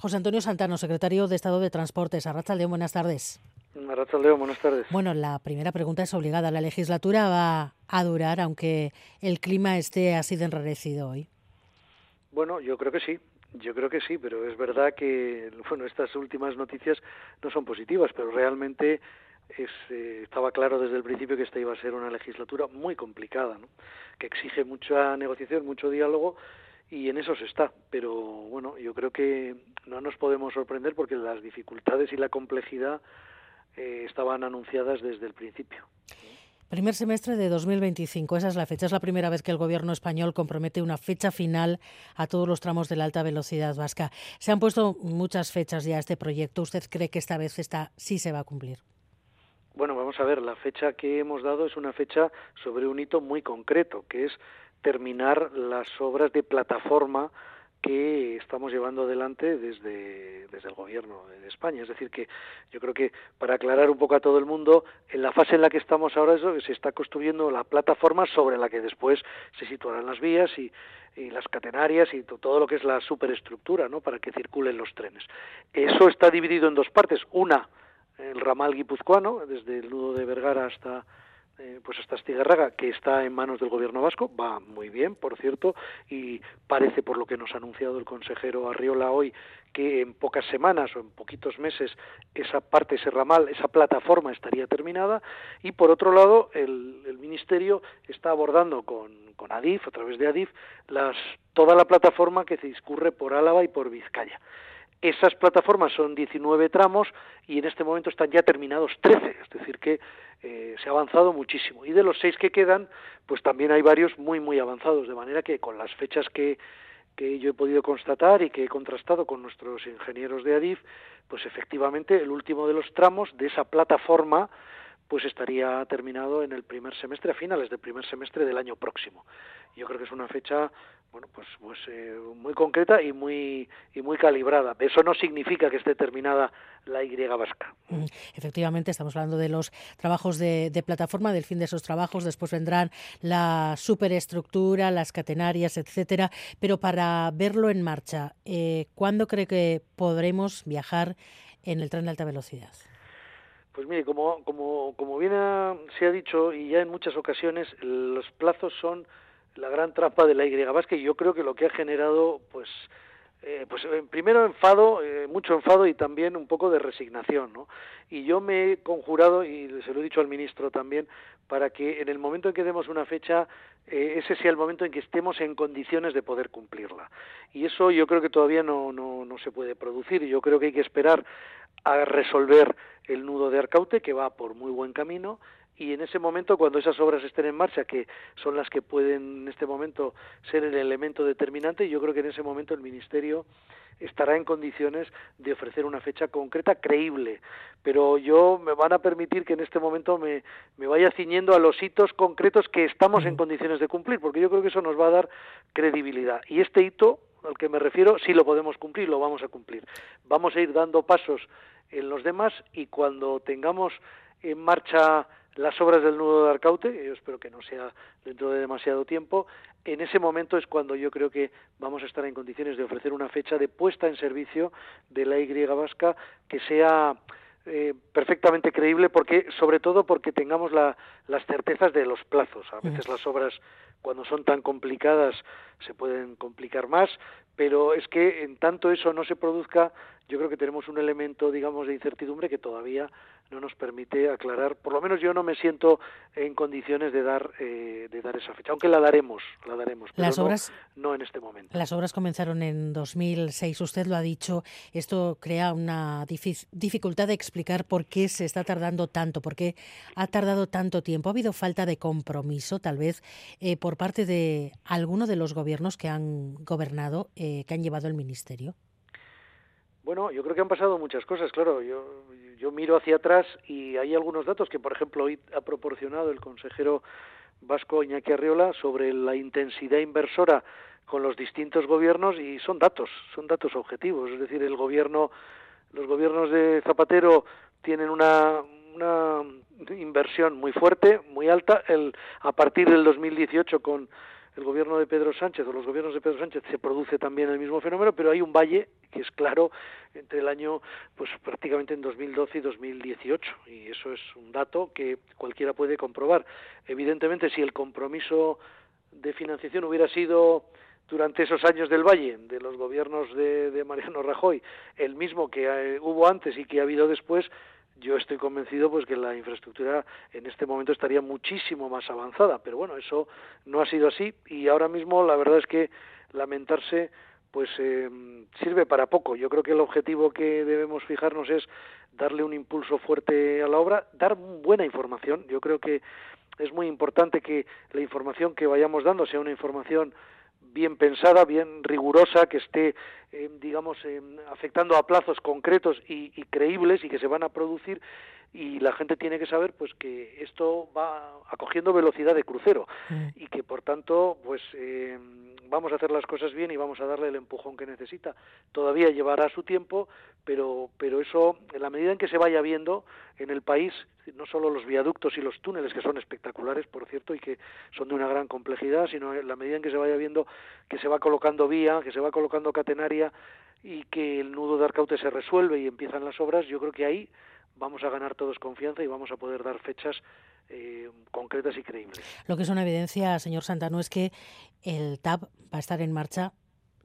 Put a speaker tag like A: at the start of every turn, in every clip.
A: José Antonio Santano, secretario de Estado de Transportes. Arrachaldeón, buenas tardes.
B: Arrachaldeón, buenas tardes.
A: Bueno, la primera pregunta es obligada. ¿La legislatura va a durar aunque el clima esté así de enrarecido hoy?
B: Bueno, yo creo que sí. Yo creo que sí, pero es verdad que bueno, estas últimas noticias no son positivas, pero realmente es, eh, estaba claro desde el principio que esta iba a ser una legislatura muy complicada, ¿no? que exige mucha negociación, mucho diálogo y en eso se está. Pero bueno, yo creo que no nos podemos sorprender porque las dificultades y la complejidad eh, estaban anunciadas desde el principio.
A: Primer semestre de 2025, esa es la fecha. Es la primera vez que el gobierno español compromete una fecha final a todos los tramos de la alta velocidad vasca. Se han puesto muchas fechas ya a este proyecto. ¿Usted cree que esta vez esta sí se va a cumplir?
B: Bueno, vamos a ver, la fecha que hemos dado es una fecha sobre un hito muy concreto, que es terminar las obras de plataforma que estamos llevando adelante desde, desde el gobierno de España. Es decir, que yo creo que para aclarar un poco a todo el mundo, en la fase en la que estamos ahora es que se está construyendo la plataforma sobre la que después se situarán las vías y, las catenarias y todo lo que es la superestructura, ¿no? Para que circulen los trenes. Eso está dividido en dos partes. Una, el ramal guipuzcoano, desde el nudo de Vergara hasta eh, pues hasta Estigarraga, que está en manos del gobierno vasco, va muy bien, por cierto, y parece, por lo que nos ha anunciado el consejero Arriola hoy, que en pocas semanas o en poquitos meses esa parte, ese ramal, esa plataforma estaría terminada, y por otro lado, el, el Ministerio está abordando con, con ADIF, a través de ADIF, las, toda la plataforma que se discurre por Álava y por Vizcaya. Esas plataformas son 19 tramos y en este momento están ya terminados 13, es decir, que eh, se ha avanzado muchísimo. Y de los seis que quedan, pues también hay varios muy, muy avanzados, de manera que con las fechas que, que yo he podido constatar y que he contrastado con nuestros ingenieros de ADIF, pues efectivamente el último de los tramos de esa plataforma pues estaría terminado en el primer semestre, a finales del primer semestre del año próximo. Yo creo que es una fecha bueno, pues, pues eh, muy concreta y muy y muy calibrada. Eso no significa que esté terminada la Y vasca.
A: Mm, efectivamente, estamos hablando de los trabajos de, plataforma, del fin de esos trabajos. Después vendrán la superestructura, las catenarias, etcétera. Pero para verlo en marcha, eh, ¿cuándo cree que podremos viajar en el tren de alta velocidad?
B: Pues mire, como, como, como bien se ha dicho y ya en muchas ocasiones, los plazos son la gran trampa de la Y vasca y yo creo que lo que ha generado, pues, eh, pues primero enfado, eh, mucho enfado y también un poco de resignación, ¿no? Y yo me he conjurado, y se lo he dicho al ministro también, para que en el momento en que demos una fecha, ese sea el momento en que estemos en condiciones de poder cumplirla. Y eso yo creo que todavía no, no, no se puede producir. Yo creo que hay que esperar a resolver el nudo de Arcaute, que va por muy buen camino, y en ese momento, cuando esas obras estén en marcha, que son las que pueden en este momento ser el elemento determinante, yo creo que en ese momento el Ministerio estará en condiciones de ofrecer una fecha concreta, creíble. Pero yo me van a permitir que en este momento me, me vaya ciñendo a los hitos concretos que estamos en condiciones de cumplir, porque yo creo que eso nos va a dar credibilidad. Y este hito al que me refiero, sí lo podemos cumplir, lo vamos a cumplir. Vamos a ir dando pasos en los demás y cuando tengamos en marcha las obras del nudo de Arcaute, yo espero que no sea dentro de demasiado tiempo, en ese momento es cuando yo creo que vamos a estar en condiciones de ofrecer una fecha de puesta en servicio de la Y vasca que sea eh, perfectamente creíble porque sobre todo porque tengamos la, las certezas de los plazos. A veces las obras cuando son tan complicadas se pueden complicar más pero es que en tanto eso no se produzca yo creo que tenemos un elemento, digamos, de incertidumbre que todavía no nos permite aclarar. Por lo menos yo no me siento en condiciones de dar eh, de dar esa fecha, aunque la daremos, la daremos, pero las obras, no, en este momento.
A: Las obras comenzaron en 2006, usted lo ha dicho. Esto crea una dificultad de explicar por qué se está tardando tanto, por qué ha tardado tanto tiempo. ¿Ha habido falta de compromiso, tal vez, eh, por parte de alguno de los gobiernos que han gobernado, eh, que han llevado el ministerio?
B: Bueno, yo creo que han pasado muchas cosas, claro. Yo, yo miro hacia atrás y hay algunos datos que, por ejemplo, hoy ha proporcionado el consejero vasco Iñaki Arriola sobre la intensidad inversora con los distintos gobiernos y son datos, son datos objetivos. Es decir, el gobierno, los gobiernos de Zapatero tienen una, una inversión muy fuerte, muy alta. El, a partir del 2018 con el gobierno de Pedro Sánchez o los gobiernos de Pedro Sánchez se produce también el mismo fenómeno, pero hay un valle que es claro entre el año, pues prácticamente en 2012 y 2018, y eso es un dato que cualquiera puede comprobar. Evidentemente, si el compromiso de financiación hubiera sido durante esos años del Valle, de los gobiernos de, de Mariano Rajoy, el mismo que eh, hubo antes y que ha habido después, yo estoy convencido pues que la infraestructura en este momento estaría muchísimo más avanzada, pero bueno, eso no ha sido así y ahora mismo la verdad es que lamentarse pues eh, sirve para poco. Yo creo que el objetivo que debemos fijarnos es darle un impulso fuerte a la obra, dar buena información. Yo creo que es muy importante que la información que vayamos dando sea una información bien pensada, bien rigurosa, que esté, eh, digamos, eh, afectando a plazos concretos y, creíbles y que se van a producir y la gente tiene que saber pues que esto va acogiendo velocidad de crucero mm. y que por tanto pues eh, vamos a hacer las cosas bien y vamos a darle el empujón que necesita. Todavía llevará su tiempo, pero, pero eso, en la medida en que se vaya viendo en el país, no solo los viaductos y los túneles, que son espectaculares, por cierto, y que son de una gran complejidad, sino en la medida en que se vaya viendo que se va colocando vía, que se va colocando catenaria y que el nudo de Arcaute se resuelve y empiezan las obras, yo creo que ahí vamos a ganar todos confianza y vamos a poder dar fechas eh, concretas y creíbles.
A: Lo que es una evidencia, señor Santano, es que el TAP va a estar en marcha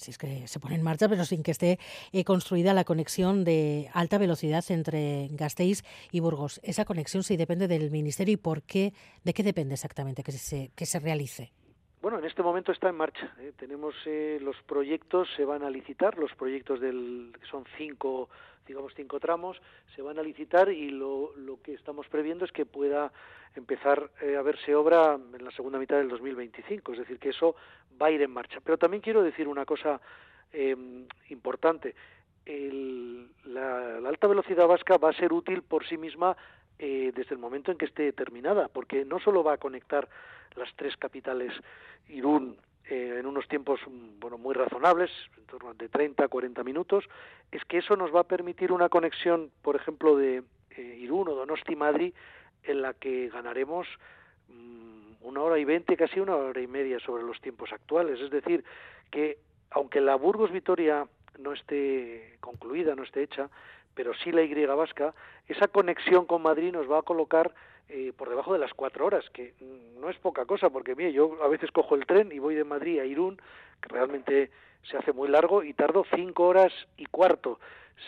A: si es que se pone en marcha, pero sin que esté eh, construida la conexión de alta velocidad entre Gasteiz y Burgos. Esa conexión sí depende del Ministerio y por qué, de qué depende exactamente que se, que se realice.
B: Bueno, en este momento está en marcha. ¿eh? Tenemos los proyectos, se van a licitar, los proyectos del son cinco digamos, cinco tramos, se van a licitar y lo, lo que estamos previendo es que pueda empezar eh, a verse obra en la segunda mitad del 2025, es decir, que eso va a ir en marcha. Pero también quiero decir una cosa em, importante. la, alta velocidad vasca va a ser útil por sí misma eh, desde el momento en que esté terminada, porque no solo va a conectar las tres capitales, Irún, eh, en unos tiempos bueno muy razonables, en torno de 30 a 40 minutos, es que eso nos va a permitir una conexión, por ejemplo, de eh, Irún o Donosti-Madrid, en la que ganaremos mm, una hora y veinte, casi una hora y media sobre los tiempos actuales. Es decir, que aunque la Burgos-Vitoria no esté concluida, no esté hecha, pero sí la Y vasca, esa conexión con Madrid nos va a colocar eh, por debajo de las cuatro horas, que no es poca cosa, porque mire, yo a veces cojo el tren y voy de Madrid a Irún, que realmente se hace muy largo, y tardo cinco horas y cuarto.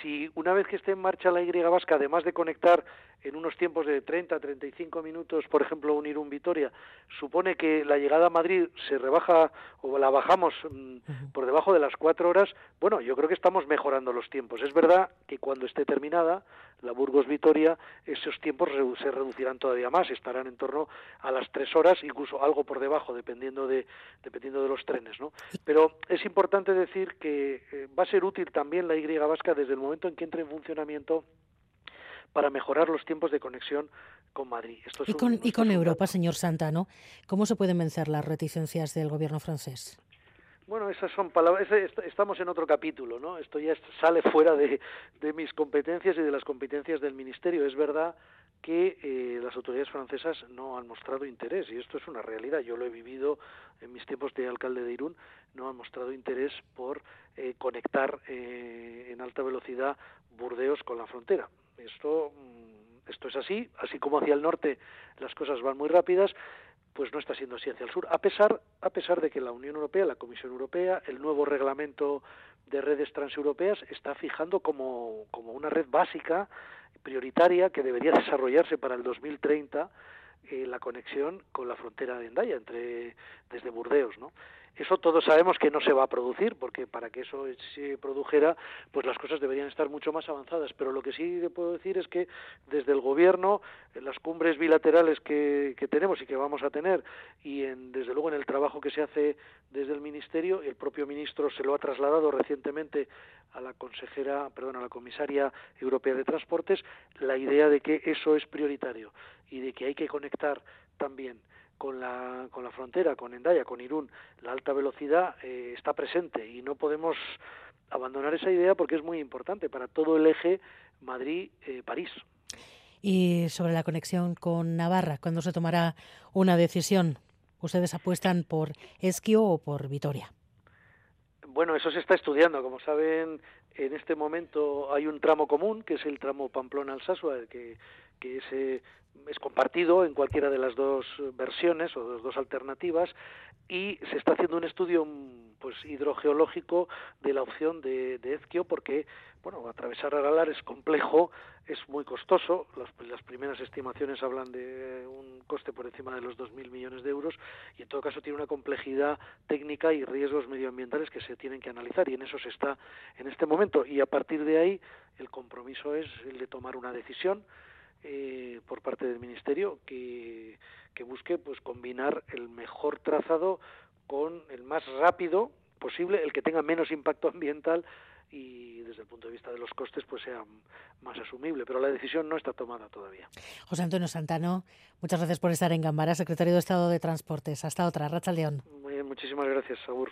B: Si una vez que esté en marcha la Y vasca, además de conectar en unos tiempos de 30, 35 minutos, por ejemplo, unir un Vitoria, supone que la llegada a Madrid se rebaja o la bajamos mm, por debajo de las cuatro horas, bueno, yo creo que estamos mejorando los tiempos. Es verdad que cuando esté terminada la Burgos-Vitoria, esos tiempos se reducirán todavía más, estarán en torno a las tres horas, incluso algo por debajo, dependiendo de, dependiendo de los trenes, ¿no? Pero es importante decir que eh, va a ser útil también la Y vasca desde el momento en que entre en funcionamiento para mejorar los tiempos de conexión con Madrid.
A: y con, y con Europa, señor Santano, ¿cómo se pueden vencer las reticencias del gobierno francés?
B: Bueno, esas son palabras, estamos en otro capítulo, ¿no? Esto ya sale fuera de, mis competencias y de las competencias del Ministerio. Es verdad que eh, las autoridades francesas no han mostrado interés, y esto es una realidad. Yo lo he vivido en mis tiempos de alcalde de Irún, no han mostrado interés por eh, conectar eh, en alta velocidad Burdeos con la frontera. Esto, mm, esto es así, así como hacia el norte las cosas van muy rápidas, pues no está siendo así hacia el sur, a pesar, a pesar de que la Unión Europea, la Comisión Europea, el nuevo reglamento de redes transeuropeas está fijando como, como una red básica, prioritaria, que debería desarrollarse para el 2030 eh, la conexión con la frontera de Endaya, entre, desde Burdeos, ¿no? Eso todos sabemos que no se va a producir, porque para que eso se produjera, pues las cosas deberían estar mucho más avanzadas. Pero lo que sí puedo decir es que desde el Gobierno, en las cumbres bilaterales que, tenemos y que vamos a tener, y en, desde luego en el trabajo que se hace desde el Ministerio, el propio ministro se lo ha trasladado recientemente a la consejera, perdón, a la comisaria europea de transportes, la idea de que eso es prioritario y de que hay que conectar también con la, con la frontera, con Endaya, con Irún, la alta velocidad eh, está presente y no podemos abandonar esa idea porque es muy importante para todo el eje Madrid-París.
A: y sobre la conexión con Navarra, ¿cuándo se tomará una decisión? ustedes apuestan por Esquio o por Vitoria.
B: Bueno, eso se está estudiando. Como saben, en este momento hay un tramo común, que es el tramo Pamplona-Alsasua, que, que ese es compartido en cualquiera de las dos versiones o las dos alternativas y se está haciendo un estudio pues hidrogeológico de la opción de, de Ezquio porque bueno atravesar Aralar es complejo es muy costoso. Las, las primeras estimaciones hablan de un coste por encima de los 2.000 millones de euros y en todo caso tiene una complejidad técnica y riesgos medioambientales que se tienen que analizar y en eso se está en este momento. Y a partir de ahí el compromiso es el de tomar una decisión eh, por parte del ministerio que, que busque pues combinar el mejor trazado con el más rápido posible, el que tenga menos impacto ambiental y desde el punto de vista de los costes pues sea más asumible, pero la decisión no está tomada todavía.
A: José Antonio Santano, muchas gracias por estar en Gambara, secretario de Estado de Transportes. Hasta otra, Racha León.
B: Muy bien, muchísimas gracias, Saúl.